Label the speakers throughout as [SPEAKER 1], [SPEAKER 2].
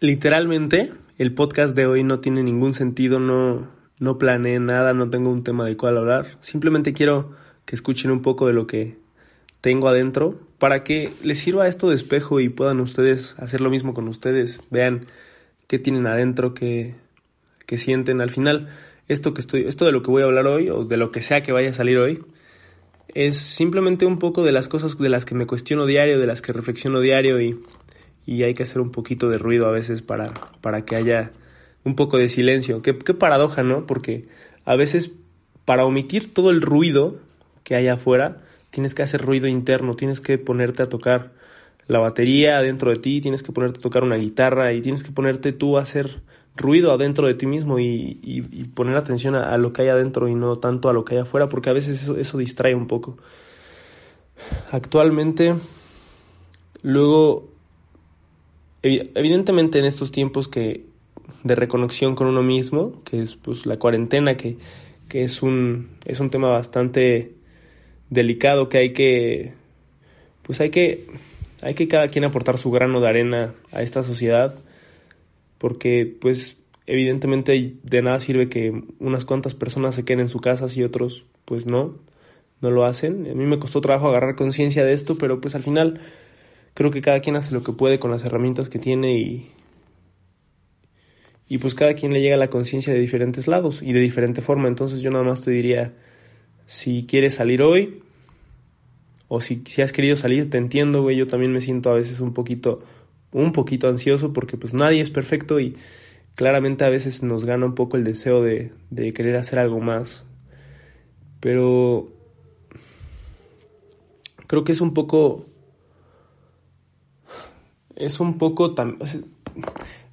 [SPEAKER 1] literalmente el podcast de hoy no tiene ningún sentido, no, no planeé nada, no tengo un tema de cual hablar. Simplemente quiero que escuchen un poco de lo que tengo adentro para que les sirva esto de espejo y puedan ustedes hacer lo mismo con ustedes. Vean qué tienen adentro, qué, qué sienten. Al final, esto que estoy, esto de lo que voy a hablar hoy, o de lo que sea que vaya a salir hoy, es simplemente un poco de las cosas de las que me cuestiono diario, de las que reflexiono diario y, y hay que hacer un poquito de ruido a veces para, para que haya un poco de silencio. Qué, qué paradoja, ¿no? Porque a veces para omitir todo el ruido que hay afuera, tienes que hacer ruido interno, tienes que ponerte a tocar la batería adentro de ti, tienes que ponerte a tocar una guitarra y tienes que ponerte tú a hacer ruido adentro de ti mismo y, poner atención a, lo que hay adentro y no tanto a lo que hay afuera, porque a veces eso distrae un poco. Actualmente, luego, evidentemente en estos tiempos que de reconexión con uno mismo, que es pues la cuarentena, que, que es, un, es un tema bastante delicado, que hay que, pues hay que, hay que cada quien aportar su grano de arena a esta sociedad porque pues evidentemente de nada sirve que unas cuantas personas se queden en su casa y otros pues no, no lo hacen. A mí me costó trabajo agarrar conciencia de esto, pero pues al final creo que cada quien hace lo que puede con las herramientas que tiene y, y pues cada quien le llega a la conciencia de diferentes lados y de diferente forma. Entonces yo nada más te diría, si quieres salir hoy, o si, si has querido salir, te entiendo, güey, yo también me siento a veces un poquito un poquito ansioso porque pues nadie es perfecto y claramente a veces nos gana un poco el deseo de, de querer hacer algo más. Pero creo que es un poco... Es un poco tan...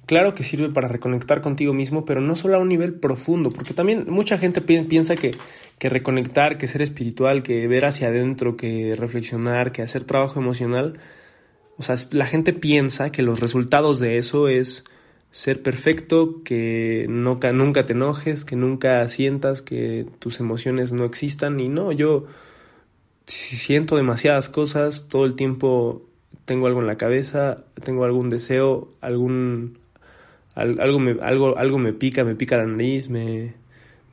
[SPEAKER 1] Claro que sirve para reconectar contigo mismo, pero no solo a un nivel profundo, porque también mucha gente piensa que, que reconectar, que ser espiritual, que ver hacia adentro, que reflexionar, que hacer trabajo emocional, o sea, la gente piensa que los resultados de eso es ser perfecto, que nunca te enojes, que nunca sientas que tus emociones no existan. Y no, yo siento demasiadas cosas, todo el tiempo tengo algo en la cabeza, tengo algún deseo, algún algo me, algo, algo me pica, me pica la nariz, me,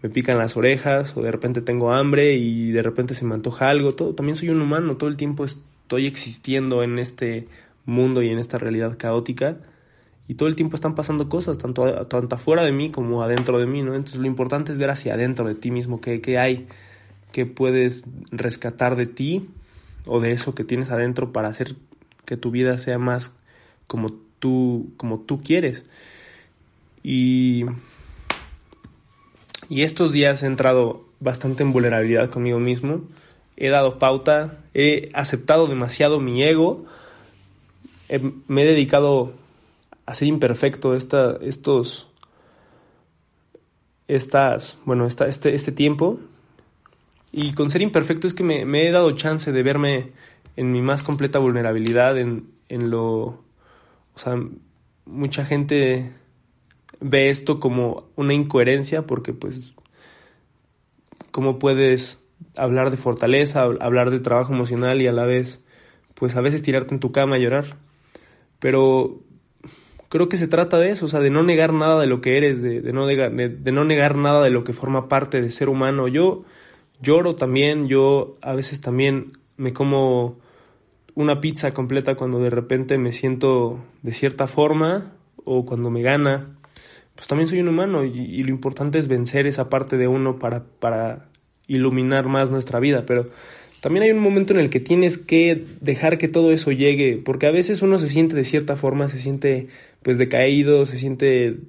[SPEAKER 1] me pican las orejas, o de repente tengo hambre y de repente se me antoja algo. Todo, también soy un humano, todo el tiempo estoy existiendo en este mundo y en esta realidad caótica y todo el tiempo están pasando cosas, tanto, tanto afuera de mí como adentro de mí, ¿no? Entonces lo importante es ver hacia adentro de ti mismo, qué, qué hay, qué puedes rescatar de ti o de eso que tienes adentro para hacer que tu vida sea más como tú, como tú quieres. Y, y estos días he entrado bastante en vulnerabilidad conmigo mismo he dado pauta, he aceptado demasiado mi ego, me he dedicado a ser imperfecto esta, estos, estas, bueno, esta, este, este tiempo. Y con ser imperfecto es que me, me, he dado chance de verme en mi más completa vulnerabilidad, en, en lo... O sea, mucha gente ve esto como una incoherencia porque pues, ¿cómo puedes hablar de fortaleza, hablar de trabajo emocional y a la vez, pues a veces tirarte en tu cama a llorar. Pero creo que se trata de eso, o sea, de no negar nada de lo que eres, de, no, negar, de, no negar nada de lo que forma parte de ser humano. Yo lloro también, yo a veces también me como una pizza completa cuando de repente me siento de cierta forma o cuando me gana. Pues también soy un humano y, lo importante es vencer esa parte de uno para, para iluminar más nuestra vida, pero también hay un momento en el que tienes que dejar que todo eso llegue, porque a veces uno se siente de cierta forma, se siente pues decaído, se siente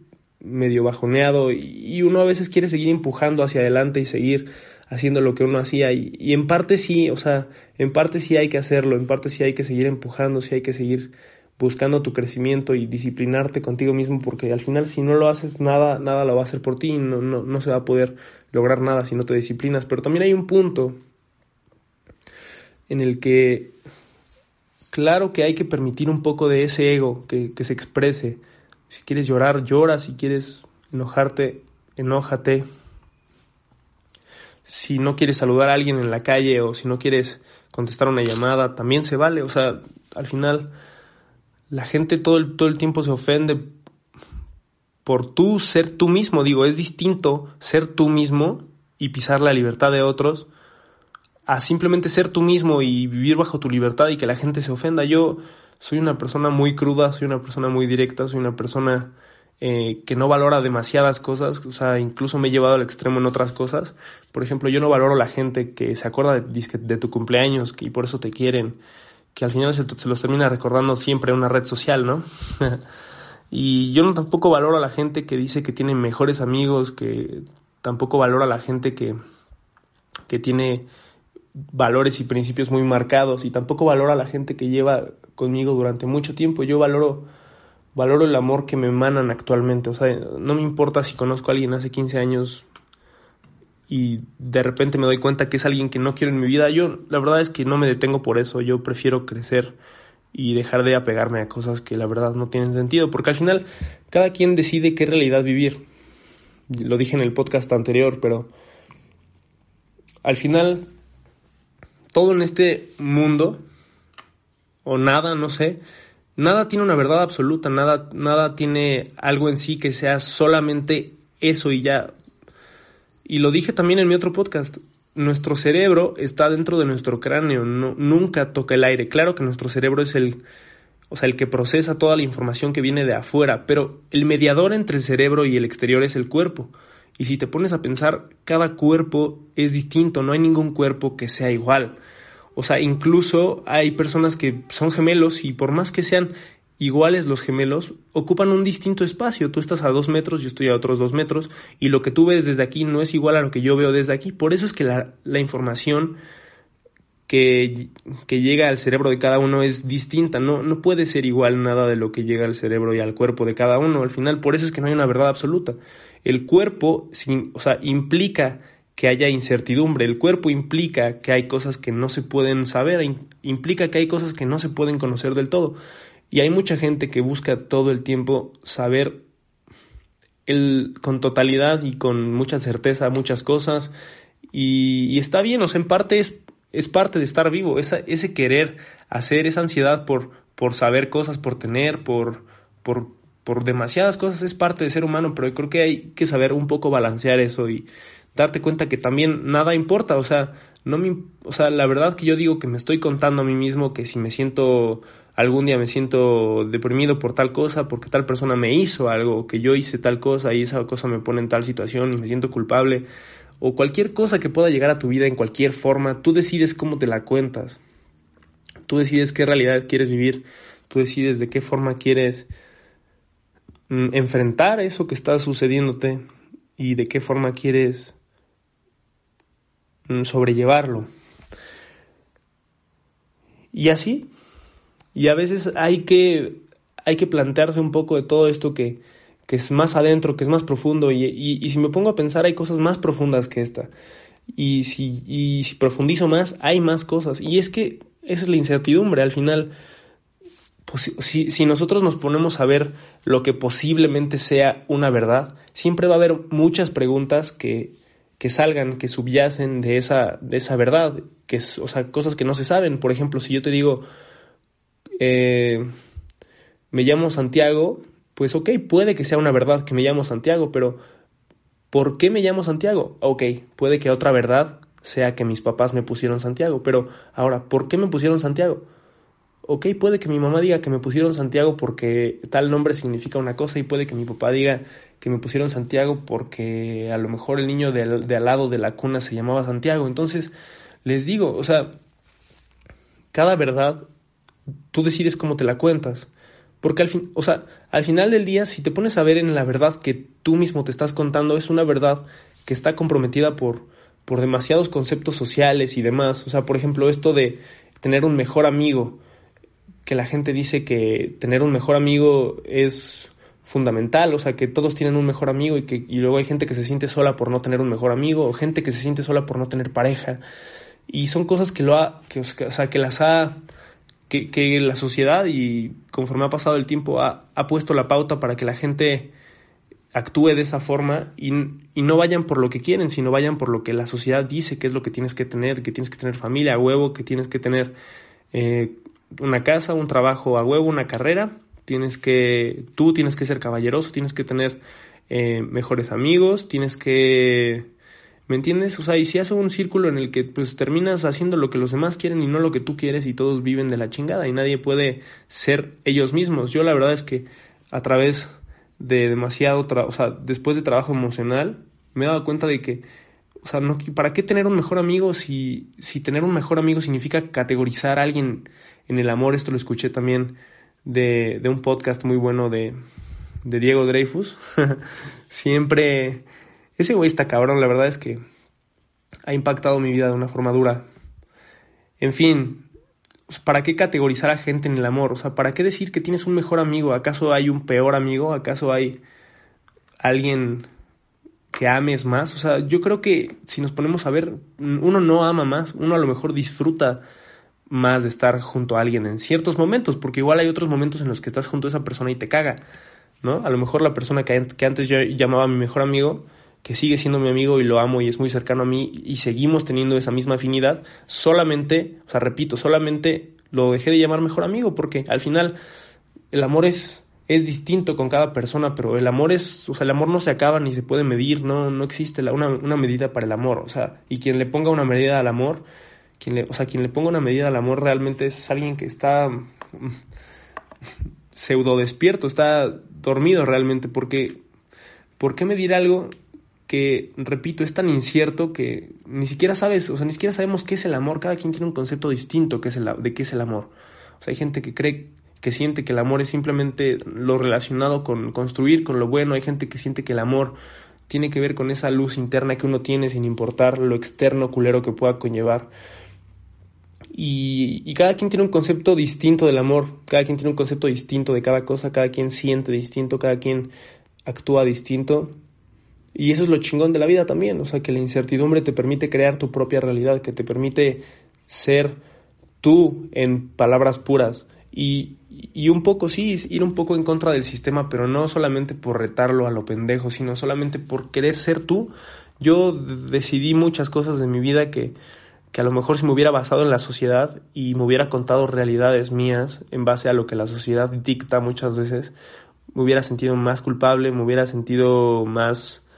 [SPEAKER 1] medio bajoneado y uno a veces quiere seguir empujando hacia adelante y seguir haciendo lo que uno hacía y, y, en parte sí, o sea, en parte sí hay que hacerlo, en parte sí hay que seguir empujando, sí hay que seguir buscando tu crecimiento y disciplinarte contigo mismo porque al final si no lo haces nada, nada lo va a hacer por ti no, no, no se va a poder lograr nada si no te disciplinas. Pero también hay un punto en el que claro que hay que permitir un poco de ese ego que, que se exprese. Si quieres llorar, llora, si quieres enojarte, enójate. Si no quieres saludar a alguien en la calle o si no quieres contestar una llamada, también se vale. O sea, al final la gente todo el, todo el tiempo se ofende por tú ser tú mismo. Digo, es distinto ser tú mismo y pisar la libertad de otros a simplemente ser tú mismo y vivir bajo tu libertad y que la gente se ofenda. Yo soy una persona muy cruda, soy una persona muy directa, soy una persona eh, que no valora demasiadas cosas, o sea, incluso me he llevado al extremo en otras cosas. Por ejemplo, yo no valoro la gente que se acuerda de, tu cumpleaños y por eso te quieren, que al final se, los termina recordando siempre en una red social, ¿no? y yo no tampoco valoro a la gente que dice que tiene mejores amigos, que tampoco valoro a la gente que, que tiene valores y principios muy marcados y tampoco valoro a la gente que lleva conmigo durante mucho tiempo. Yo valoro, valoro el amor que me emanan actualmente. O sea, no me importa si conozco a alguien hace 15 años y de repente me doy cuenta que es alguien que no quiero en mi vida. Yo la verdad es que no me detengo por eso. Yo prefiero crecer y dejar de apegarme a cosas que la verdad no tienen sentido. Porque al final cada quien decide qué realidad vivir. Lo dije en el podcast anterior, pero al final todo en este mundo, o nada, no sé, nada tiene una verdad absoluta, nada, nada tiene algo en sí que sea solamente eso y ya. Y lo dije también en mi otro podcast, nuestro cerebro está dentro de nuestro cráneo, no, nunca toca el aire. Claro que nuestro cerebro es el, o sea, el que procesa toda la información que viene de afuera, pero el mediador entre el cerebro y el exterior es el cuerpo. Y si te pones a pensar, cada cuerpo es distinto, no hay ningún cuerpo que sea igual. O sea, incluso hay personas que son gemelos y por más que sean iguales los gemelos, ocupan un distinto espacio. Tú estás a dos metros, yo estoy a otros dos metros, y lo que tú ves desde aquí no es igual a lo que yo veo desde aquí. Por eso es que la, información que, que, llega al cerebro de cada uno es distinta. No, no puede ser igual nada de lo que llega al cerebro y al cuerpo de cada uno. Al final, por eso es que no hay una verdad absoluta. El cuerpo, o sea, implica que haya incertidumbre. El cuerpo implica que hay cosas que no se pueden saber, implica que hay cosas que no se pueden conocer del todo. Y hay mucha gente que busca todo el tiempo saber el, con totalidad y con mucha certeza muchas cosas. Y, está bien, o sea, en parte es, es parte de estar vivo, ese querer hacer, esa ansiedad por, por saber cosas, por tener, por, por por demasiadas cosas es parte de ser humano, pero creo que hay que saber un poco balancear eso y darte cuenta que también nada importa, o sea, no me, o sea, la verdad que yo digo que me estoy contando a mí mismo que si me siento algún día me siento deprimido por tal cosa, porque tal persona me hizo algo, que yo hice tal cosa y esa cosa me pone en tal situación y me siento culpable, o cualquier cosa que pueda llegar a tu vida en cualquier forma, tú decides cómo te la cuentas. Tú decides qué realidad quieres vivir, tú decides de qué forma quieres Mm, enfrentar eso que está sucediéndote y de qué forma quieres sobrellevarlo. Y así, y a veces hay que, hay que plantearse un poco de todo esto que, que es más adentro, que es más profundo, y, y, si me pongo a pensar hay cosas más profundas que esta. Y si, y si profundizo más, hay más cosas. Y es que esa es la incertidumbre. Al final, pues, si, si, nosotros nos ponemos a ver lo que posiblemente sea una verdad, siempre va a haber muchas preguntas que, que salgan, que subyacen de esa, de esa verdad, que es, o sea, cosas que no se saben. Por ejemplo, si yo te digo, eh, me llamo Santiago, pues ok, puede que sea una verdad que me llamo Santiago, pero ¿por qué me llamo Santiago? Ok, puede que otra verdad sea que mis papás me pusieron Santiago, pero ahora, ¿por qué me pusieron Santiago? Ok, puede que mi mamá diga que me pusieron Santiago porque tal nombre significa una cosa y puede que mi papá diga que me pusieron Santiago porque a lo mejor el niño de, al lado de la cuna se llamaba Santiago. Entonces, les digo, o sea, cada verdad tú decides cómo te la cuentas. Porque al fin, o sea, al final del día, si te pones a ver en la verdad que tú mismo te estás contando, es una verdad que está comprometida por, por demasiados conceptos sociales y demás. O sea, por ejemplo, esto de tener un mejor amigo que la gente dice que tener un mejor amigo es fundamental, o sea, que todos tienen un mejor amigo y que y luego hay gente que se siente sola por no tener un mejor amigo o gente que se siente sola por no tener pareja. Y son cosas que lo ha que, o sea, que las ha que, que, la sociedad y conforme ha pasado el tiempo ha, ha, puesto la pauta para que la gente actúe de esa forma y, y, no vayan por lo que quieren, sino vayan por lo que la sociedad dice que es lo que tienes que tener, que tienes que tener familia huevo, que tienes que tener eh, una casa, un trabajo a huevo, una carrera, tienes que, tú tienes que ser caballeroso, tienes que tener eh, mejores amigos, tienes que, ¿me entiendes? O sea, y si hace un círculo en el que pues terminas haciendo lo que los demás quieren y no lo que tú quieres y todos viven de la chingada y nadie puede ser ellos mismos. Yo la verdad es que a través de demasiado, o sea, después de trabajo emocional, me he dado cuenta de que, o sea, no, ¿para qué tener un mejor amigo si, si tener un mejor amigo significa categorizar a alguien en el amor? Esto lo escuché también de, de un podcast muy bueno de, de Diego Dreyfus. Siempre, ese güey está cabrón, la verdad es que ha impactado mi vida de una forma dura. En fin, ¿para qué categorizar a gente en el amor? O sea, ¿para qué decir que tienes un mejor amigo? ¿Acaso hay un peor amigo? ¿Acaso hay alguien que ames más? O sea, yo creo que si nos ponemos a ver, uno no ama más, uno a lo mejor disfruta más de estar junto a alguien en ciertos momentos, porque igual hay otros momentos en los que estás junto a esa persona y te caga, ¿no? A lo mejor la persona que, que antes yo llamaba mi mejor amigo, que sigue siendo mi amigo y lo amo y es muy cercano a mí y seguimos teniendo esa misma afinidad, solamente, o sea, repito, solamente lo dejé de llamar mejor amigo porque al final el amor es es distinto con cada persona, pero el amor es, o sea, el amor no se acaba ni se puede medir, no no existe una, una medida para el amor, o sea, y quien le ponga una medida al amor, quien le, o sea, quien le ponga una medida al amor realmente es alguien que está mm, pseudo despierto, está dormido realmente, porque ¿por qué medir algo que, repito, es tan incierto que ni siquiera sabes, o sea, ni siquiera sabemos qué es el amor. Cada quien tiene un concepto distinto de qué es el amor. O sea, hay gente que cree, que siente que el amor es simplemente lo relacionado con construir, con lo bueno. Hay gente que siente que el amor tiene que ver con esa luz interna que uno tiene sin importar lo externo culero que pueda conllevar. Y, y, cada quien tiene un concepto distinto del amor, cada quien tiene un concepto distinto de cada cosa, cada quien siente distinto, cada quien actúa distinto. Y eso es lo chingón de la vida también, o sea, que la incertidumbre te permite crear tu propia realidad, que te permite ser tú en palabras puras. Y, y un poco, sí, ir un poco en contra del sistema, pero no solamente por retarlo a lo pendejo, sino solamente por querer ser tú. Yo decidí muchas cosas de mi vida que, que a lo mejor si me hubiera basado en la sociedad y me hubiera contado realidades mías en base a lo que la sociedad dicta muchas veces, me hubiera sentido más culpable, me hubiera sentido más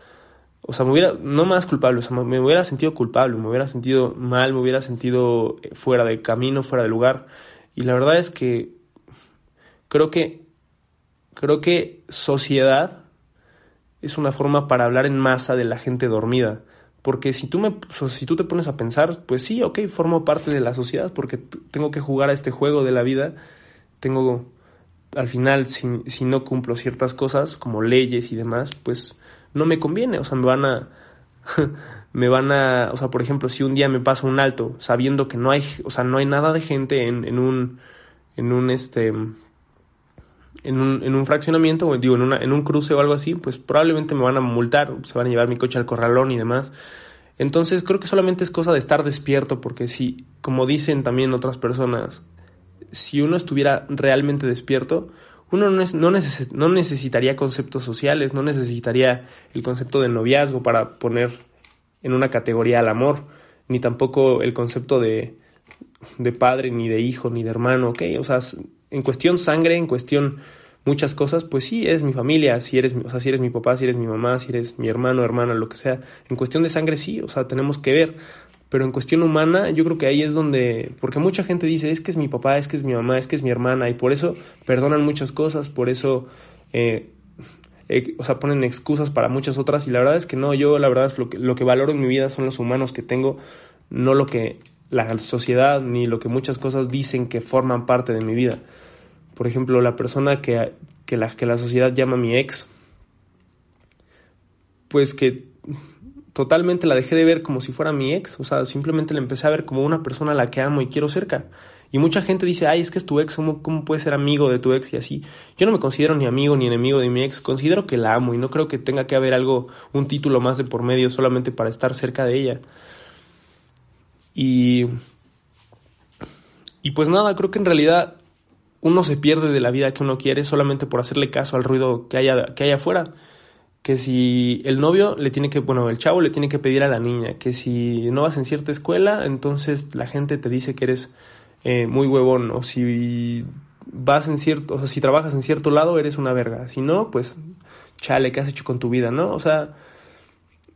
[SPEAKER 1] o sea, me hubiera, no más culpable, o me hubiera sentido culpable, me hubiera sentido mal, me hubiera sentido eh, fuera de camino, fuera de lugar. Y la verdad es que creo que, creo que sociedad es una forma para hablar en masa de la gente dormida. Porque si tú, me, si tú te pones a pensar, pues sí, ok, formo parte de la sociedad porque tengo que jugar a este juego de la vida. Tengo, al final, si, si no cumplo ciertas cosas, como leyes y demás, pues no me conviene, o sea, me van a me van a, o sea, por ejemplo, si un día me pasa un alto sabiendo que no hay, o sea, no hay nada de gente en, en un en un este en un, en un fraccionamiento, digo, en, una, en un cruce o algo así, pues probablemente me van a multar, se van a llevar mi coche al corralón y demás. Entonces creo que solamente es cosa de estar despierto, porque si, como dicen también otras personas, si uno estuviera realmente despierto, uno no, no, no necesitaría conceptos sociales, no necesitaría el concepto de noviazgo para poner en una categoría al amor, ni tampoco el concepto de, de padre, ni de hijo, ni de hermano, ¿ok? O sea, en cuestión sangre, en cuestión muchas cosas, pues sí, eres mi familia, si eres, o sea, si eres mi papá, si eres mi mamá, si eres mi hermano, hermana, lo que sea. En cuestión de sangre sí, o sea, tenemos que ver. Pero en cuestión humana, yo creo que ahí es donde, porque mucha gente dice, es que es mi papá, es que es mi mamá, es que es mi hermana, y por eso perdonan muchas cosas, por eso, eh, eh, o sea, ponen excusas para muchas otras, y la verdad es que no, yo la verdad es lo que, lo que valoro en mi vida son los humanos que tengo, no lo que la sociedad ni lo que muchas cosas dicen que forman parte de mi vida. Por ejemplo, la persona que, que, la, que la sociedad llama mi ex, pues que totalmente la dejé de ver como si fuera mi ex, o sea, simplemente la empecé a ver como una persona a la que amo y quiero cerca. Y mucha gente dice, ay, es que es tu ex, ¿cómo, ¿cómo puedes ser amigo de tu ex y así? Yo no me considero ni amigo ni enemigo de mi ex, considero que la amo y no creo que tenga que haber algo, un título más de por medio solamente para estar cerca de ella. Y... Y pues nada, creo que en realidad uno se pierde de la vida que uno quiere solamente por hacerle caso al ruido que haya, que afuera que si el novio le tiene que, bueno, el chavo le tiene que pedir a la niña, que si no vas en cierta escuela, entonces la gente te dice que eres eh, muy huevón, o si vas en cierto, o sea, si trabajas en cierto lado, eres una verga. Si no, pues, chale, ¿qué has hecho con tu vida, no? O sea,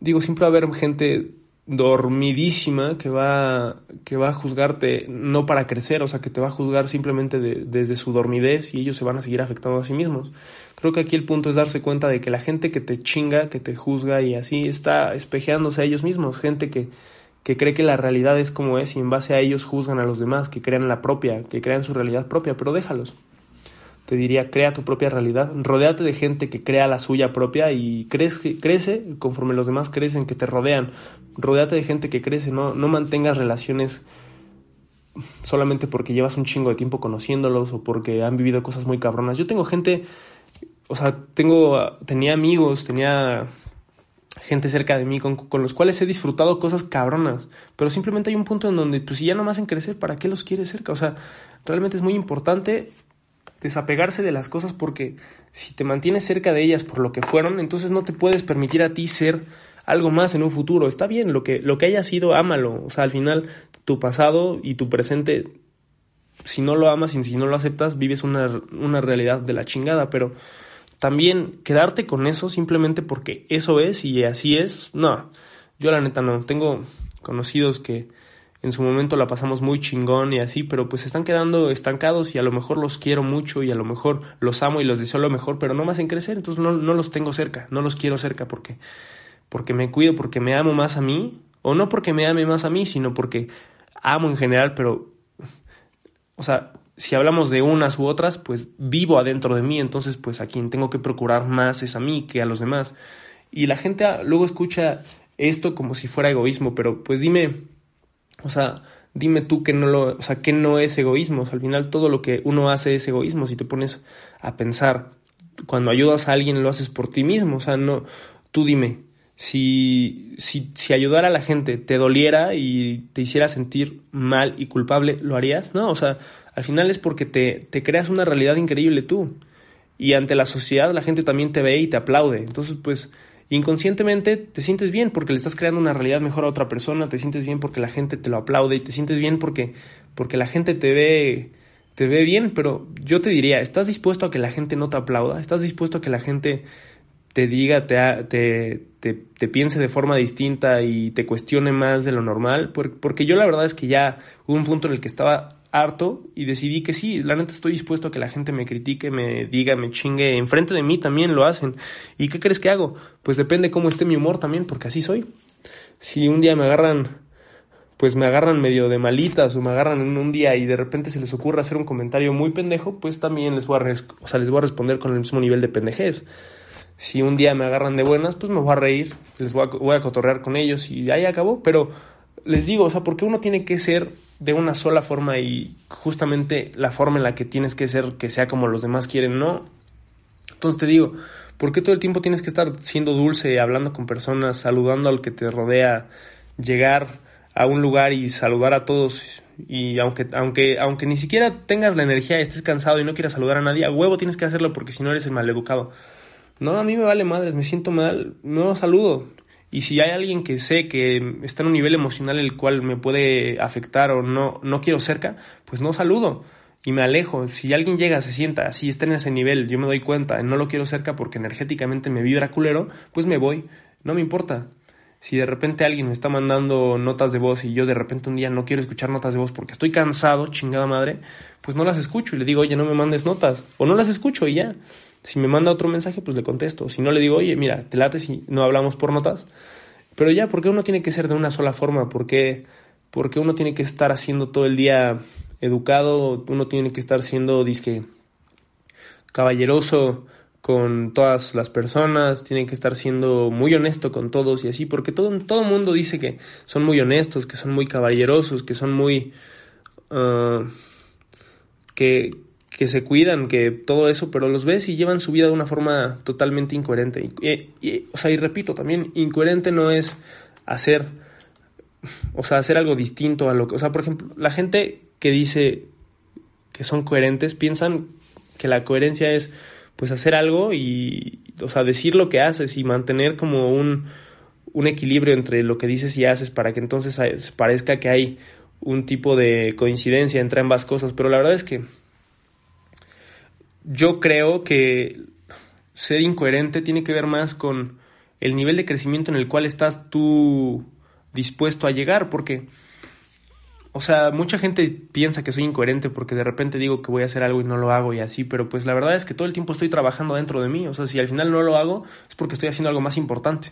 [SPEAKER 1] digo, siempre va a haber gente dormidísima que va, que va a juzgarte no para crecer, o sea, que te va a juzgar simplemente desde su dormidez y ellos se van a seguir afectando a sí mismos. Creo que aquí el punto es darse cuenta de que la gente que te chinga, que te juzga y así está espejeándose a ellos mismos, gente que, que cree que la realidad es como es y en base a ellos juzgan a los demás, que crean la propia, que crean su realidad propia, pero déjalos te diría, crea tu propia realidad, rodéate de gente que crea la suya propia y crece, crece conforme los demás crecen, que te rodean, rodéate de gente que crece, no, no mantengas relaciones solamente porque llevas un chingo de tiempo conociéndolos o porque han vivido cosas muy cabronas. Yo tengo gente, o sea, tengo, tenía amigos, tenía gente cerca de mí con, con, los cuales he disfrutado cosas cabronas, pero simplemente hay un punto en donde, pues si ya no más en crecer, ¿para qué los quieres cerca? O sea, realmente es muy importante desapegarse de las cosas porque si te mantienes cerca de ellas por lo que fueron, entonces no te puedes permitir a ti ser algo más en un futuro. Está bien, lo que, lo que haya sido, ámalo. O sea, al final, tu pasado y tu presente, si no lo amas y si no lo aceptas, vives una, una realidad de la chingada, pero también quedarte con eso simplemente porque eso es y así es, no. Yo la neta no. Tengo conocidos que en su momento la pasamos muy chingón y así, pero pues están quedando estancados y a lo mejor los quiero mucho y a lo mejor los amo y los deseo lo mejor, pero no me hacen crecer, entonces no, no los tengo cerca, no los quiero cerca porque, porque me cuido, porque me amo más a mí, o no porque me ame más a mí, sino porque amo en general, pero, o sea, si hablamos de unas u otras, pues vivo adentro de mí, entonces pues a quien tengo que procurar más es a mí que a los demás. Y la gente luego escucha esto como si fuera egoísmo, pero pues dime, o sea, dime tú que no lo, o sea, que no es egoísmo. al final todo lo que uno hace es egoísmo. Si te pones a pensar, cuando ayudas a alguien lo haces por ti mismo. O sea, no, tú dime, si, si, si ayudar a la gente te doliera y te hiciera sentir mal y culpable, ¿lo harías? No, o sea, al final es porque te, te creas una realidad increíble tú. Y ante la sociedad la gente también te ve y te aplaude. Entonces, pues, inconscientemente te sientes bien porque le estás creando una realidad mejor a otra persona, te sientes bien porque la gente te lo aplaude y te sientes bien porque, porque la gente te ve, te ve bien, pero yo te diría, ¿estás dispuesto a que la gente no te aplauda? ¿Estás dispuesto a que la gente te diga, te, te, te, te piense de forma distinta y te cuestione más de lo normal? Porque yo la verdad es que ya hubo un punto en el que estaba harto y decidí que sí, la neta estoy dispuesto a que la gente me critique, me diga, me chingue, enfrente de mí también lo hacen. ¿Y qué crees que hago? Pues depende cómo esté mi humor también, porque así soy. Si un día me agarran, pues me agarran medio de malitas o me agarran en un día y de repente se les ocurre hacer un comentario muy pendejo, pues también les voy a, o sea, les voy a responder con el mismo nivel de pendejez. Si un día me agarran de buenas, pues me voy a reír, les voy a, voy a cotorrear con ellos y ahí acabó, pero les digo, o sea, porque uno tiene que ser de una sola forma y justamente la forma en la que tienes que ser que sea como los demás quieren, no. Entonces te digo, ¿por qué todo el tiempo tienes que estar siendo dulce, hablando con personas, saludando al que te rodea, llegar a un lugar y saludar a todos y aunque aunque aunque ni siquiera tengas la energía, estés cansado y no quieras saludar a nadie, a huevo tienes que hacerlo porque si no eres el maleducado. No, a mí me vale madres, me siento mal, no saludo. Y si hay alguien que sé que está en un nivel emocional el cual me puede afectar o no, no quiero cerca, pues no saludo y me alejo. Si alguien llega, se sienta así, está en ese nivel, yo me doy cuenta, no lo quiero cerca porque energéticamente me vibra culero, pues me voy, no me importa. Si de repente alguien me está mandando notas de voz y yo de repente un día no quiero escuchar notas de voz porque estoy cansado, chingada madre, pues no las escucho y le digo, oye, no me mandes notas. O no las escucho y ya. Si me manda otro mensaje, pues le contesto. Si no, le digo, oye, mira, te late si no hablamos por notas. Pero ya, ¿por qué uno tiene que ser de una sola forma? ¿Por qué, porque uno tiene que estar haciendo todo el día educado? Uno tiene que estar siendo, disque, caballeroso con todas las personas, tiene que estar siendo muy honesto con todos y así, porque todo todo mundo dice que son muy honestos, que son muy caballerosos, que son muy uh, que, que se cuidan, que todo eso, pero los ves y llevan su vida de una forma totalmente incoherente. Y, o sea, y repito, también incoherente no es hacer, o sea, hacer algo distinto a lo que, o sea, por ejemplo, la gente que dice que son coherentes piensan que la coherencia es pues hacer algo y, o sea, decir lo que haces y mantener como un, un equilibrio entre lo que dices y haces para que entonces parezca que hay un tipo de coincidencia entre ambas cosas, pero la verdad es que yo creo que ser incoherente tiene que ver más con el nivel de crecimiento en el cual estás tú dispuesto a llegar, porque, o sea, mucha gente piensa que soy incoherente porque de repente digo que voy a hacer algo y no lo hago y así, pero pues la verdad es que todo el tiempo estoy trabajando dentro de mí, o sea, si al final no lo hago es porque estoy haciendo algo más importante,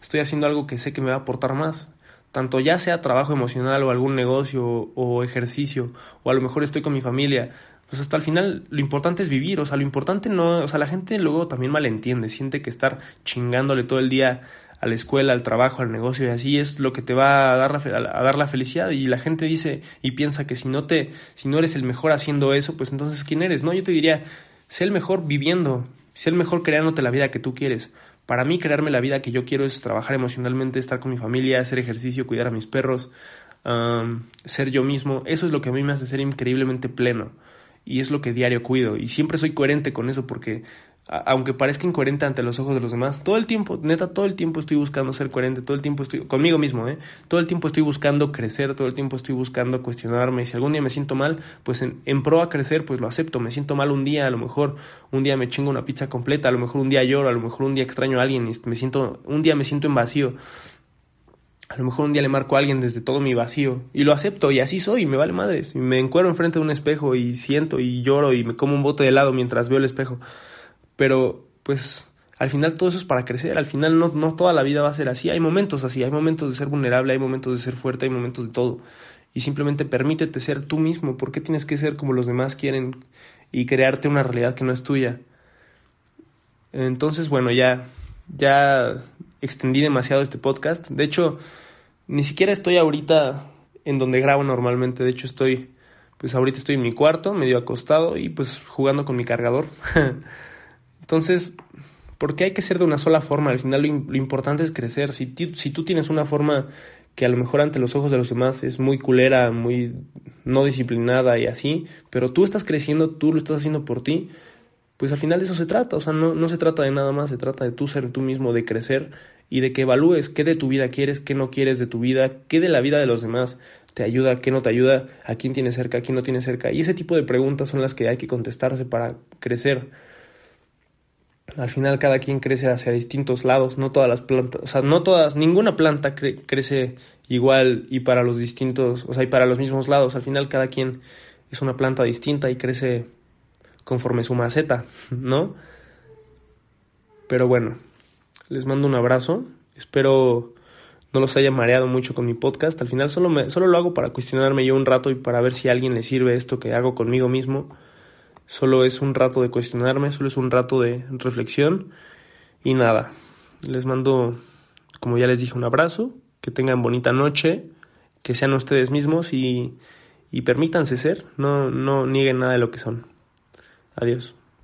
[SPEAKER 1] estoy haciendo algo que sé que me va a aportar más, tanto ya sea trabajo emocional o algún negocio o ejercicio, o a lo mejor estoy con mi familia, pues hasta el final lo importante es vivir, o sea, lo importante no, o sea, la gente luego también malentiende, siente que estar chingándole todo el día a la escuela, al trabajo, al negocio y así es lo que te va a dar la, a dar la felicidad y la gente dice y piensa que si no te si no eres el mejor haciendo eso, pues entonces quién eres? No, yo te diría, sé el mejor viviendo, sé el mejor creándote la vida que tú quieres. Para mí crearme la vida que yo quiero es trabajar emocionalmente, estar con mi familia, hacer ejercicio, cuidar a mis perros, ser yo mismo. Eso es lo que a mí me hace ser increíblemente pleno y es lo que diario cuido y siempre soy coherente con eso porque aunque parezca incoherente ante los ojos de los demás, todo el tiempo, neta, todo el tiempo estoy buscando ser coherente, todo el tiempo estoy conmigo mismo, ¿eh? Todo el tiempo estoy buscando crecer, todo el tiempo estoy buscando cuestionarme. Y si algún día me siento mal, pues en, en pro a crecer, pues lo acepto. Me siento mal un día, a lo mejor un día me chingo una pizza completa, a lo mejor un día lloro, a lo mejor un día extraño a alguien y me siento, un día me siento en vacío. A lo mejor un día le marco a alguien desde todo mi vacío y lo acepto y así soy, y me vale madres. Y me encuero enfrente de un espejo y siento y lloro y me como un bote de helado mientras veo el espejo. Pero pues al final todo eso es para crecer, al final no, no toda la vida va a ser así, hay momentos así, hay momentos de ser vulnerable, hay momentos de ser fuerte, hay momentos de todo. Y simplemente permítete ser tú mismo, ¿por qué tienes que ser como los demás quieren y crearte una realidad que no es tuya? Entonces, bueno, ya ya extendí demasiado este podcast. De hecho, ni siquiera estoy ahorita en donde grabo normalmente. De hecho, estoy, pues ahorita estoy en mi cuarto, medio acostado y pues jugando con mi cargador. Entonces, ¿por qué hay que ser de una sola forma? Al final lo, importante es crecer. Si, si tú tienes una forma que a lo mejor ante los ojos de los demás es muy culera, muy no disciplinada y así, pero tú estás creciendo, tú lo estás haciendo por ti, pues al final de eso se trata, o sea, no, no se trata de nada más, se trata de tú ser tú mismo, de crecer y de que evalúes qué de tu vida quieres, qué no quieres de tu vida, qué de la vida de los demás te ayuda, qué no te ayuda, a quién tienes cerca, a quién no tienes cerca. Y ese tipo de preguntas son las que hay que contestarse para crecer. Al final cada quien crece hacia distintos lados, no todas las plantas, o sea, no todas, ninguna planta crece igual y para los distintos, o sea, y para los mismos lados. Al final cada quien es una planta distinta y crece conforme su maceta, ¿no? Pero bueno, les mando un abrazo. Espero no los haya mareado mucho con mi podcast. Al final solo, me, solo lo hago para cuestionarme yo un rato y para ver si a alguien le sirve esto que hago conmigo mismo. Solo es un rato de cuestionarme, solo es un rato de reflexión. Y nada, les mando, como ya les dije, un abrazo. Que tengan bonita noche, que sean ustedes mismos y, y permítanse ser. No, no nieguen nada de lo que son. Adiós.